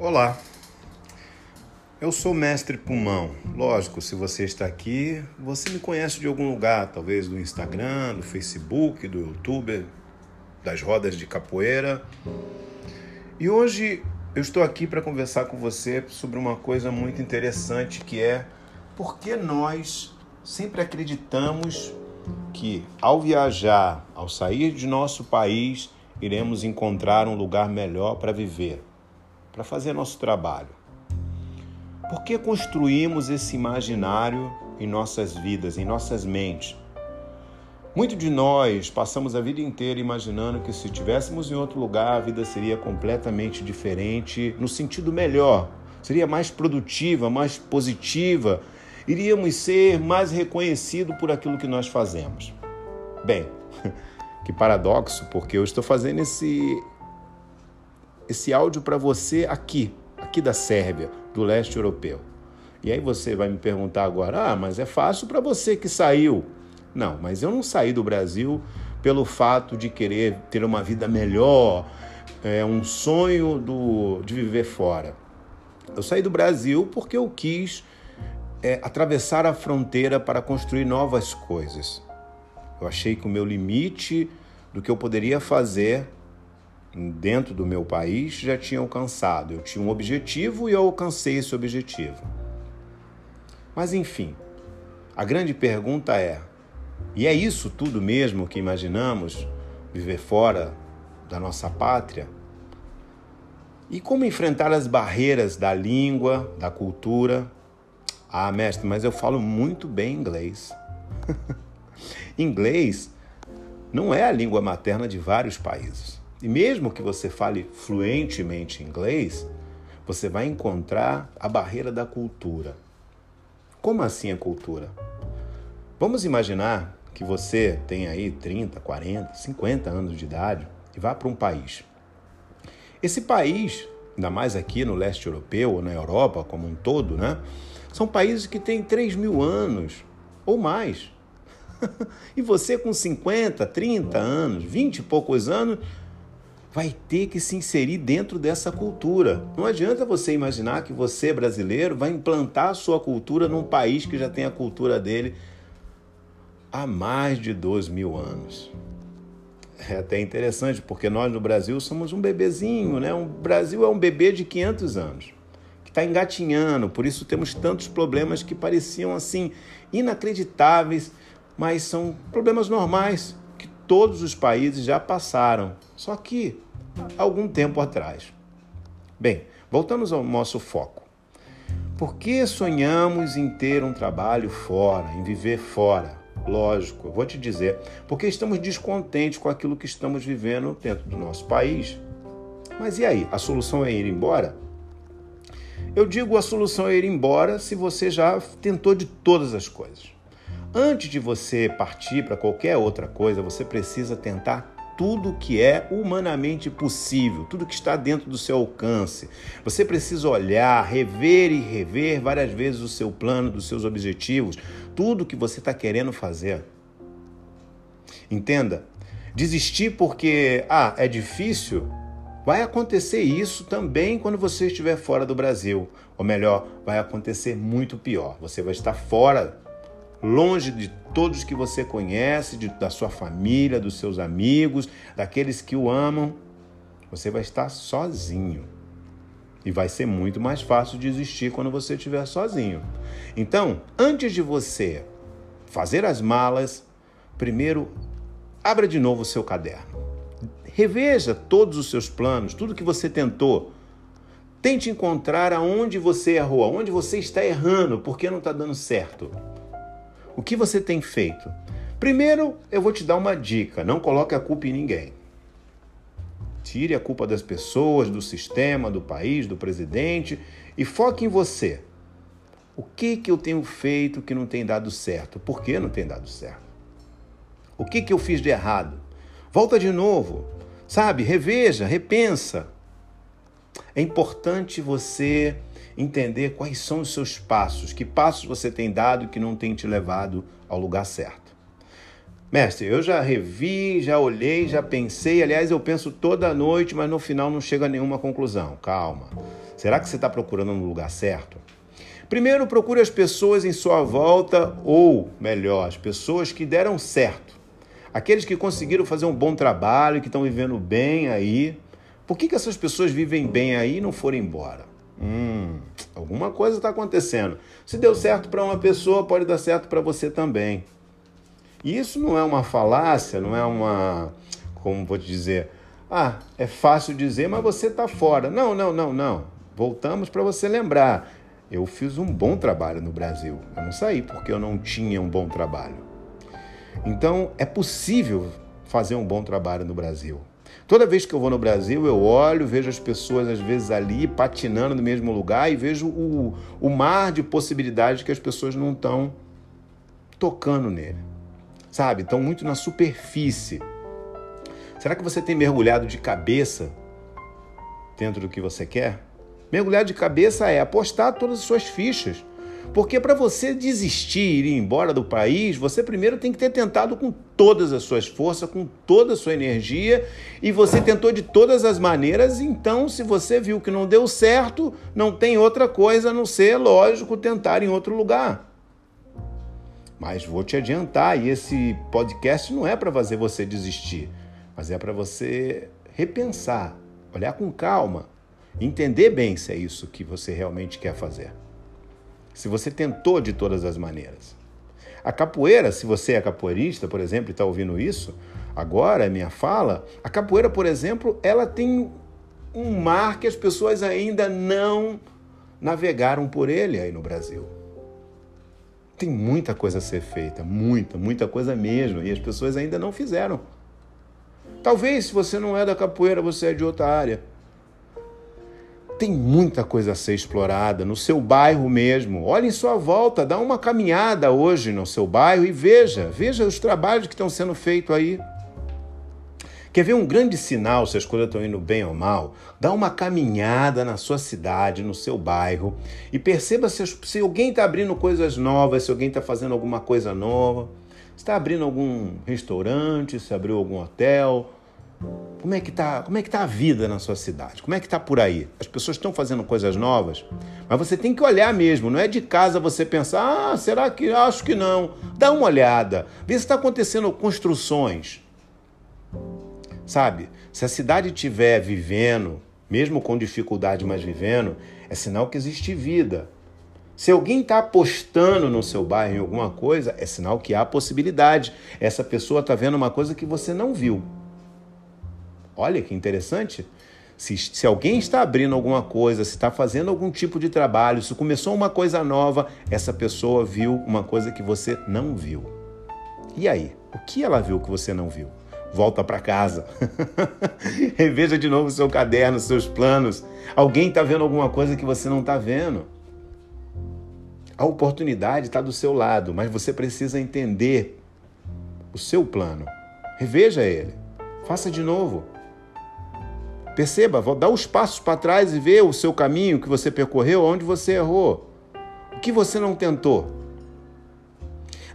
Olá, eu sou mestre Pulmão. Lógico, se você está aqui, você me conhece de algum lugar, talvez do Instagram, do Facebook, do YouTube, das rodas de capoeira. E hoje eu estou aqui para conversar com você sobre uma coisa muito interessante que é por que nós sempre acreditamos que ao viajar, ao sair de nosso país, iremos encontrar um lugar melhor para viver, para fazer nosso trabalho. Por que construímos esse imaginário em nossas vidas, em nossas mentes? Muito de nós passamos a vida inteira imaginando que se estivéssemos em outro lugar, a vida seria completamente diferente, no sentido melhor, seria mais produtiva, mais positiva, iríamos ser mais reconhecidos por aquilo que nós fazemos. Bem, que paradoxo, porque eu estou fazendo esse esse áudio para você aqui, aqui da Sérvia, do leste europeu. E aí você vai me perguntar agora: ah, mas é fácil para você que saiu. Não, mas eu não saí do Brasil pelo fato de querer ter uma vida melhor, é um sonho do, de viver fora. Eu saí do Brasil porque eu quis é, atravessar a fronteira para construir novas coisas. Eu achei que o meu limite do que eu poderia fazer dentro do meu país já tinha alcançado. Eu tinha um objetivo e eu alcancei esse objetivo. Mas enfim, a grande pergunta é: e é isso tudo mesmo que imaginamos viver fora da nossa pátria? E como enfrentar as barreiras da língua, da cultura? Ah, mestre, mas eu falo muito bem inglês. inglês não é a língua materna de vários países. E mesmo que você fale fluentemente inglês, você vai encontrar a barreira da cultura. Como assim a cultura? Vamos imaginar que você tem aí 30, 40, 50 anos de idade e vá para um país. Esse país, ainda mais aqui no leste europeu ou na Europa como um todo, né? São países que têm 3 mil anos ou mais. e você com 50, 30 anos, 20 e poucos anos, vai ter que se inserir dentro dessa cultura. Não adianta você imaginar que você, brasileiro, vai implantar a sua cultura num país que já tem a cultura dele há mais de dois mil anos. É até interessante, porque nós no Brasil somos um bebezinho, né? O Brasil é um bebê de 500 anos, que está engatinhando, por isso temos tantos problemas que pareciam assim inacreditáveis, mas são problemas normais todos os países já passaram só que algum tempo atrás. Bem, voltamos ao nosso foco. Por que sonhamos em ter um trabalho fora, em viver fora? Lógico, eu vou te dizer, porque estamos descontentes com aquilo que estamos vivendo dentro do nosso país. Mas e aí? A solução é ir embora? Eu digo a solução é ir embora se você já tentou de todas as coisas. Antes de você partir para qualquer outra coisa, você precisa tentar tudo que é humanamente possível, tudo que está dentro do seu alcance. Você precisa olhar, rever e rever várias vezes o seu plano, dos seus objetivos, tudo que você está querendo fazer. Entenda, desistir porque ah, é difícil, vai acontecer isso também quando você estiver fora do Brasil. Ou melhor, vai acontecer muito pior. Você vai estar fora longe de todos que você conhece, de, da sua família, dos seus amigos, daqueles que o amam. Você vai estar sozinho. E vai ser muito mais fácil desistir quando você estiver sozinho. Então, antes de você fazer as malas, primeiro abra de novo o seu caderno. Reveja todos os seus planos, tudo que você tentou. Tente encontrar aonde você errou, aonde você está errando, porque não está dando certo. O que você tem feito? Primeiro, eu vou te dar uma dica: não coloque a culpa em ninguém. Tire a culpa das pessoas, do sistema, do país, do presidente e foque em você. O que, que eu tenho feito que não tem dado certo? Por que não tem dado certo? O que, que eu fiz de errado? Volta de novo, sabe? Reveja, repensa. É importante você entender quais são os seus passos, que passos você tem dado que não tem te levado ao lugar certo. Mestre, eu já revi, já olhei, já pensei. Aliás, eu penso toda noite, mas no final não chega a nenhuma conclusão. Calma. Será que você está procurando no lugar certo? Primeiro, procure as pessoas em sua volta, ou melhor, as pessoas que deram certo. Aqueles que conseguiram fazer um bom trabalho, que estão vivendo bem aí. Por que, que essas pessoas vivem bem aí e não foram embora? Hum, alguma coisa está acontecendo. Se deu certo para uma pessoa, pode dar certo para você também. E isso não é uma falácia, não é uma. Como vou te dizer? Ah, é fácil dizer, mas você está fora. Não, não, não, não. Voltamos para você lembrar. Eu fiz um bom trabalho no Brasil. Eu não saí porque eu não tinha um bom trabalho. Então, é possível fazer um bom trabalho no Brasil. Toda vez que eu vou no Brasil, eu olho, vejo as pessoas às vezes ali patinando no mesmo lugar e vejo o, o mar de possibilidades que as pessoas não estão tocando nele sabe? Estão muito na superfície. Será que você tem mergulhado de cabeça dentro do que você quer? Mergulhar de cabeça é apostar todas as suas fichas. Porque para você desistir e ir embora do país, você primeiro tem que ter tentado com todas as suas forças, com toda a sua energia, e você tentou de todas as maneiras, então se você viu que não deu certo, não tem outra coisa a não ser, lógico, tentar em outro lugar. Mas vou te adiantar, e esse podcast não é para fazer você desistir, mas é para você repensar, olhar com calma, entender bem se é isso que você realmente quer fazer. Se você tentou de todas as maneiras. A capoeira, se você é capoeirista, por exemplo, e está ouvindo isso, agora é minha fala, a capoeira, por exemplo, ela tem um mar que as pessoas ainda não navegaram por ele aí no Brasil tem muita coisa a ser feita, muita, muita coisa mesmo, e as pessoas ainda não fizeram. Talvez se você não é da capoeira, você é de outra área. Tem muita coisa a ser explorada no seu bairro mesmo. Olhe em sua volta, dá uma caminhada hoje no seu bairro e veja, veja os trabalhos que estão sendo feitos aí. Quer ver um grande sinal se as coisas estão indo bem ou mal? Dá uma caminhada na sua cidade, no seu bairro e perceba se, se alguém está abrindo coisas novas, se alguém está fazendo alguma coisa nova. Está abrindo algum restaurante, se abriu algum hotel. Como é que está? Como é que tá a vida na sua cidade? Como é que está por aí? As pessoas estão fazendo coisas novas, mas você tem que olhar mesmo. Não é de casa você pensar, ah, será que acho que não? Dá uma olhada, vê se está acontecendo construções Sabe? Se a cidade estiver vivendo, mesmo com dificuldade, mas vivendo, é sinal que existe vida. Se alguém está apostando no seu bairro em alguma coisa, é sinal que há possibilidade. Essa pessoa está vendo uma coisa que você não viu. Olha que interessante. Se, se alguém está abrindo alguma coisa, se está fazendo algum tipo de trabalho, se começou uma coisa nova, essa pessoa viu uma coisa que você não viu. E aí? O que ela viu que você não viu? volta para casa. Reveja de novo seu caderno, seus planos. Alguém está vendo alguma coisa que você não está vendo. A oportunidade está do seu lado, mas você precisa entender o seu plano. Reveja ele. Faça de novo. Perceba, dá os passos para trás e vê o seu caminho que você percorreu, onde você errou. O que você não tentou.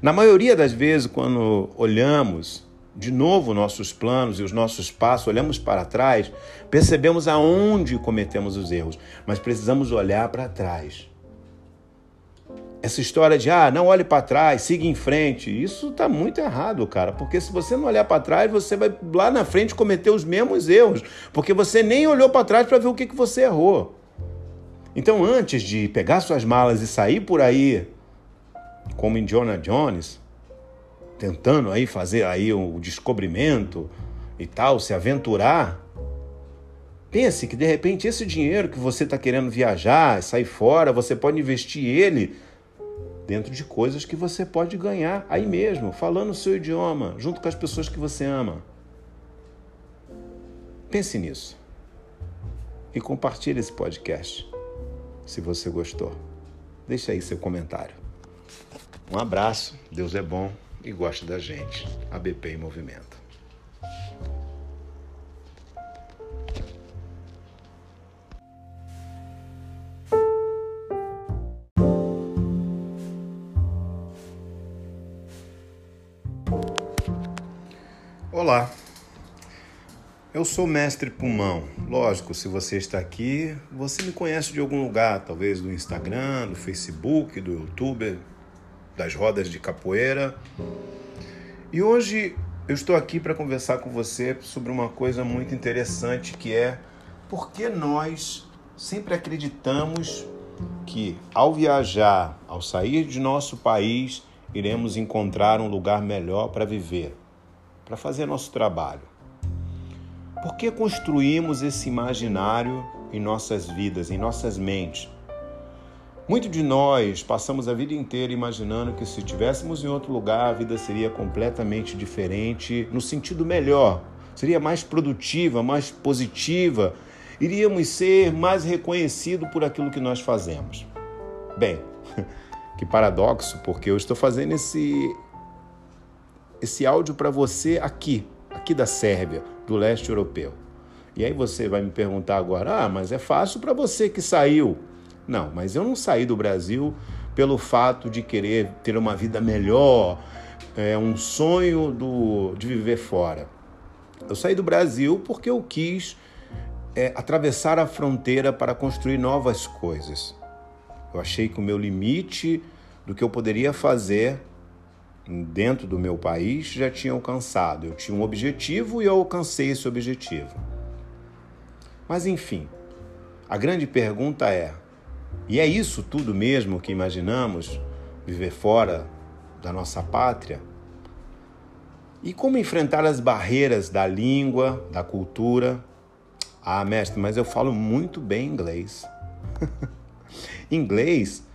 Na maioria das vezes, quando olhamos de novo nossos planos e os nossos passos, olhamos para trás, percebemos aonde cometemos os erros, mas precisamos olhar para trás. Essa história de, ah, não olhe para trás, siga em frente, isso está muito errado, cara, porque se você não olhar para trás, você vai lá na frente cometer os mesmos erros, porque você nem olhou para trás para ver o que, que você errou. Então, antes de pegar suas malas e sair por aí, como Jonah Jones, tentando aí fazer aí o descobrimento e tal, se aventurar, pense que de repente esse dinheiro que você está querendo viajar, sair fora, você pode investir ele dentro de coisas que você pode ganhar aí mesmo, falando o seu idioma, junto com as pessoas que você ama. Pense nisso. E compartilhe esse podcast, se você gostou. Deixa aí seu comentário. Um abraço, Deus é bom e gosta da gente. ABP em Movimento. Olá, eu sou mestre pulmão. Lógico, se você está aqui, você me conhece de algum lugar, talvez do Instagram, do Facebook, do YouTube, das rodas de capoeira. E hoje eu estou aqui para conversar com você sobre uma coisa muito interessante que é por que nós sempre acreditamos que ao viajar, ao sair de nosso país, iremos encontrar um lugar melhor para viver para fazer nosso trabalho. Por que construímos esse imaginário em nossas vidas, em nossas mentes? Muito de nós passamos a vida inteira imaginando que se estivéssemos em outro lugar, a vida seria completamente diferente, no sentido melhor, seria mais produtiva, mais positiva, iríamos ser mais reconhecidos por aquilo que nós fazemos. Bem, que paradoxo, porque eu estou fazendo esse esse áudio para você aqui, aqui da Sérvia, do leste europeu. E aí você vai me perguntar agora: ah, mas é fácil para você que saiu. Não, mas eu não saí do Brasil pelo fato de querer ter uma vida melhor, é um sonho do, de viver fora. Eu saí do Brasil porque eu quis é, atravessar a fronteira para construir novas coisas. Eu achei que o meu limite do que eu poderia fazer dentro do meu país já tinha alcançado. Eu tinha um objetivo e eu alcancei esse objetivo. Mas enfim, a grande pergunta é: e é isso tudo mesmo que imaginamos viver fora da nossa pátria? E como enfrentar as barreiras da língua, da cultura? Ah, mestre, mas eu falo muito bem inglês. inglês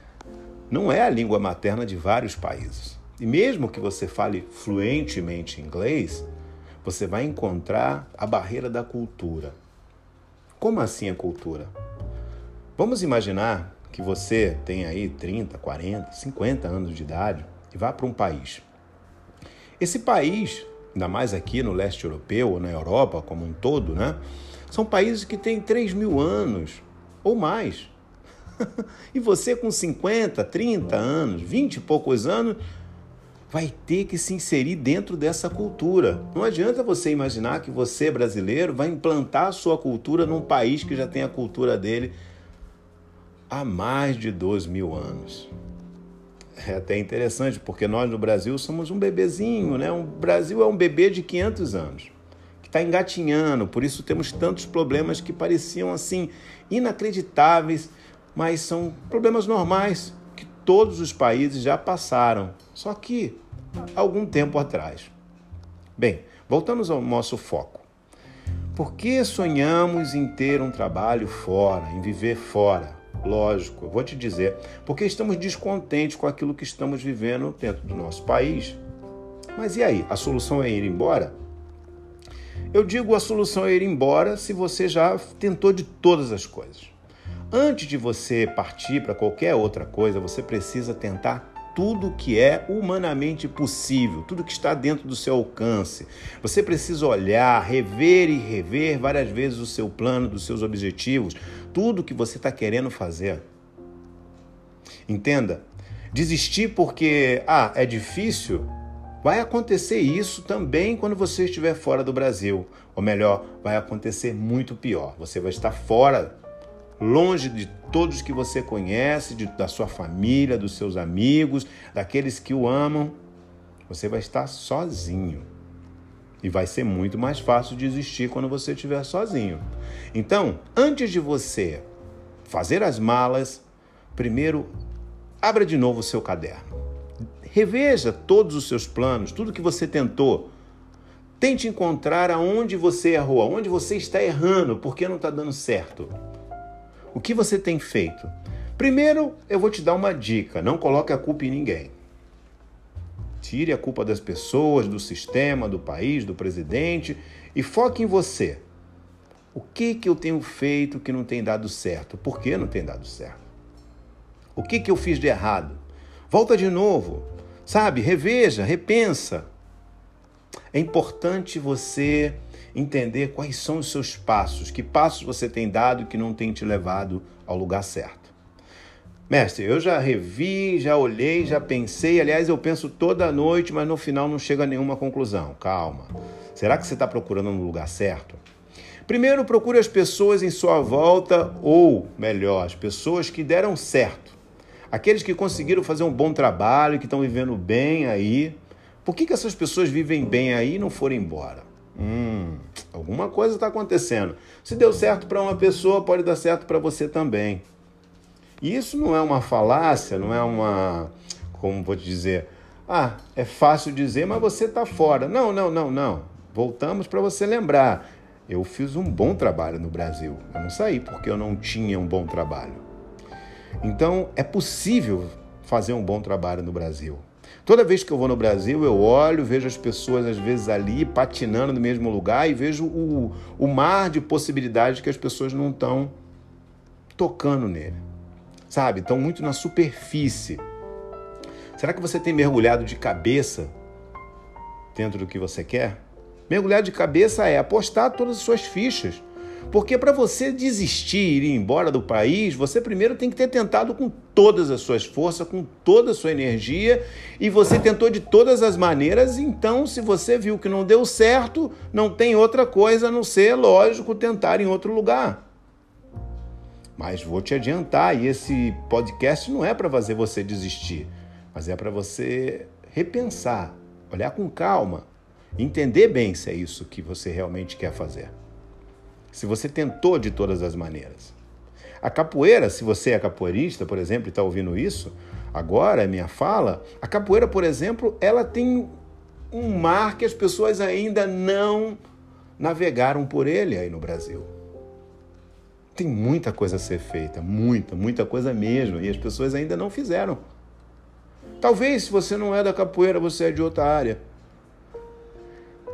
não é a língua materna de vários países. E mesmo que você fale fluentemente inglês, você vai encontrar a barreira da cultura. Como assim a cultura? Vamos imaginar que você tem aí 30, 40, 50 anos de idade e vá para um país. Esse país, ainda mais aqui no leste europeu ou na Europa como um todo, né? São países que têm 3 mil anos ou mais. e você com 50, 30 anos, 20 e poucos anos, vai ter que se inserir dentro dessa cultura. Não adianta você imaginar que você, brasileiro, vai implantar a sua cultura num país que já tem a cultura dele há mais de dois mil anos. É até interessante, porque nós no Brasil somos um bebezinho, né? O Brasil é um bebê de 500 anos, que está engatinhando, por isso temos tantos problemas que pareciam assim inacreditáveis, mas são problemas normais todos os países já passaram. Só que algum tempo atrás. Bem, voltamos ao nosso foco. Por que sonhamos em ter um trabalho fora, em viver fora? Lógico, eu vou te dizer, porque estamos descontentes com aquilo que estamos vivendo dentro do nosso país. Mas e aí? A solução é ir embora? Eu digo a solução é ir embora se você já tentou de todas as coisas. Antes de você partir para qualquer outra coisa, você precisa tentar tudo que é humanamente possível, tudo que está dentro do seu alcance. Você precisa olhar, rever e rever várias vezes o seu plano, dos seus objetivos, tudo que você está querendo fazer. Entenda, desistir porque ah, é difícil, vai acontecer isso também quando você estiver fora do Brasil. Ou melhor, vai acontecer muito pior. Você vai estar fora longe de todos que você conhece, de, da sua família, dos seus amigos, daqueles que o amam. Você vai estar sozinho. E vai ser muito mais fácil desistir quando você estiver sozinho. Então, antes de você fazer as malas, primeiro abra de novo o seu caderno. Reveja todos os seus planos, tudo que você tentou. Tente encontrar aonde você errou, aonde você está errando, porque não está dando certo. O que você tem feito? Primeiro, eu vou te dar uma dica: não coloque a culpa em ninguém. Tire a culpa das pessoas, do sistema, do país, do presidente e foque em você. O que, que eu tenho feito que não tem dado certo? Por que não tem dado certo? O que, que eu fiz de errado? Volta de novo, sabe? Reveja, repensa. É importante você entender quais são os seus passos, que passos você tem dado que não tem te levado ao lugar certo. Mestre, eu já revi, já olhei, já pensei. Aliás, eu penso toda noite, mas no final não chega a nenhuma conclusão. Calma. Será que você está procurando no lugar certo? Primeiro, procure as pessoas em sua volta, ou melhor, as pessoas que deram certo. Aqueles que conseguiram fazer um bom trabalho, que estão vivendo bem aí. Por que, que essas pessoas vivem bem aí e não foram embora? Hum, alguma coisa está acontecendo. Se deu certo para uma pessoa, pode dar certo para você também. E isso não é uma falácia, não é uma. Como vou te dizer? Ah, é fácil dizer, mas você está fora. Não, não, não, não. Voltamos para você lembrar. Eu fiz um bom trabalho no Brasil. Eu não saí porque eu não tinha um bom trabalho. Então, é possível fazer um bom trabalho no Brasil. Toda vez que eu vou no Brasil, eu olho, vejo as pessoas às vezes ali patinando no mesmo lugar e vejo o, o mar de possibilidades que as pessoas não estão tocando nele sabe? Estão muito na superfície. Será que você tem mergulhado de cabeça dentro do que você quer? Mergulhar de cabeça é apostar todas as suas fichas. Porque para você desistir e ir embora do país, você primeiro tem que ter tentado com todas as suas forças, com toda a sua energia, e você tentou de todas as maneiras, então se você viu que não deu certo, não tem outra coisa a não ser, lógico, tentar em outro lugar. Mas vou te adiantar, e esse podcast não é para fazer você desistir, mas é para você repensar, olhar com calma, entender bem se é isso que você realmente quer fazer. Se você tentou de todas as maneiras. A capoeira, se você é capoeirista, por exemplo, e está ouvindo isso, agora é minha fala, a capoeira, por exemplo, ela tem um mar que as pessoas ainda não navegaram por ele aí no Brasil. Tem muita coisa a ser feita, muita, muita coisa mesmo, e as pessoas ainda não fizeram. Talvez se você não é da capoeira, você é de outra área.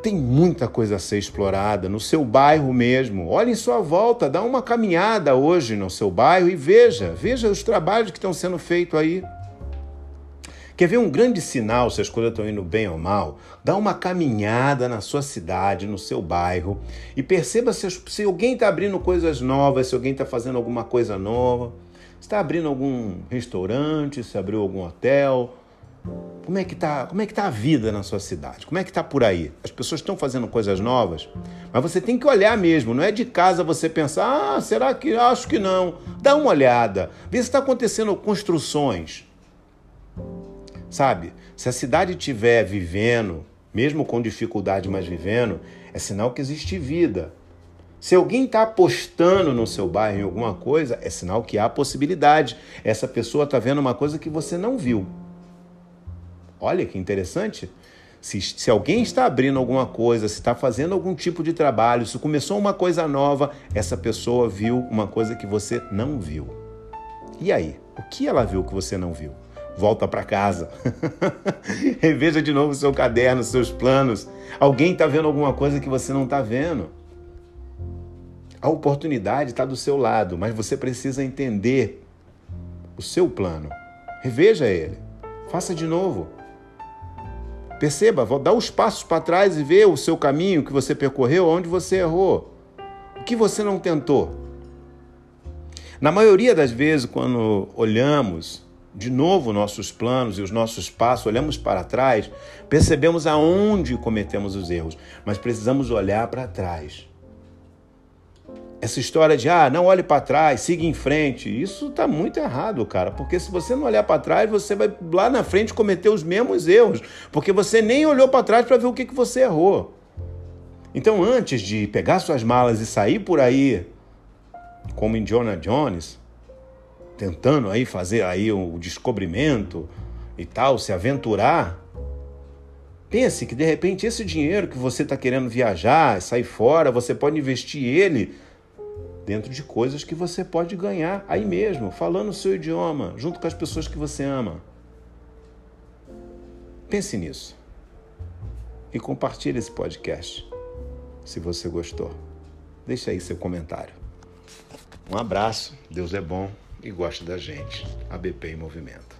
Tem muita coisa a ser explorada no seu bairro mesmo. Olhe em sua volta, dá uma caminhada hoje no seu bairro e veja, veja os trabalhos que estão sendo feitos aí. Quer ver um grande sinal se as coisas estão indo bem ou mal? Dá uma caminhada na sua cidade, no seu bairro e perceba se, se alguém está abrindo coisas novas, se alguém está fazendo alguma coisa nova. Está abrindo algum restaurante, se abriu algum hotel. Como é que tá, como é que tá a vida na sua cidade? Como é que tá por aí? As pessoas estão fazendo coisas novas, mas você tem que olhar mesmo, não é de casa você pensar: "Ah, será que acho que não". Dá uma olhada, vê se está acontecendo construções Sabe? Se a cidade estiver vivendo, mesmo com dificuldade, mas vivendo, é sinal que existe vida. Se alguém está apostando no seu bairro em alguma coisa, é sinal que há possibilidade. Essa pessoa está vendo uma coisa que você não viu. Olha que interessante. Se, se alguém está abrindo alguma coisa, se está fazendo algum tipo de trabalho, se começou uma coisa nova, essa pessoa viu uma coisa que você não viu. E aí? O que ela viu que você não viu? volta para casa. Reveja de novo seu caderno, seus planos. Alguém está vendo alguma coisa que você não está vendo. A oportunidade está do seu lado, mas você precisa entender o seu plano. Reveja ele. Faça de novo. Perceba, dá os passos para trás e vê o seu caminho que você percorreu, onde você errou. O que você não tentou. Na maioria das vezes, quando olhamos de novo nossos planos e os nossos passos, olhamos para trás, percebemos aonde cometemos os erros, mas precisamos olhar para trás. Essa história de, ah, não olhe para trás, siga em frente, isso está muito errado, cara, porque se você não olhar para trás, você vai lá na frente cometer os mesmos erros, porque você nem olhou para trás para ver o que, que você errou. Então, antes de pegar suas malas e sair por aí, como Jonah Jones, tentando aí fazer aí o descobrimento e tal, se aventurar, pense que de repente esse dinheiro que você está querendo viajar, sair fora, você pode investir ele dentro de coisas que você pode ganhar aí mesmo, falando o seu idioma, junto com as pessoas que você ama. Pense nisso. E compartilhe esse podcast, se você gostou. Deixa aí seu comentário. Um abraço, Deus é bom e gosta da gente. ABP em Movimento.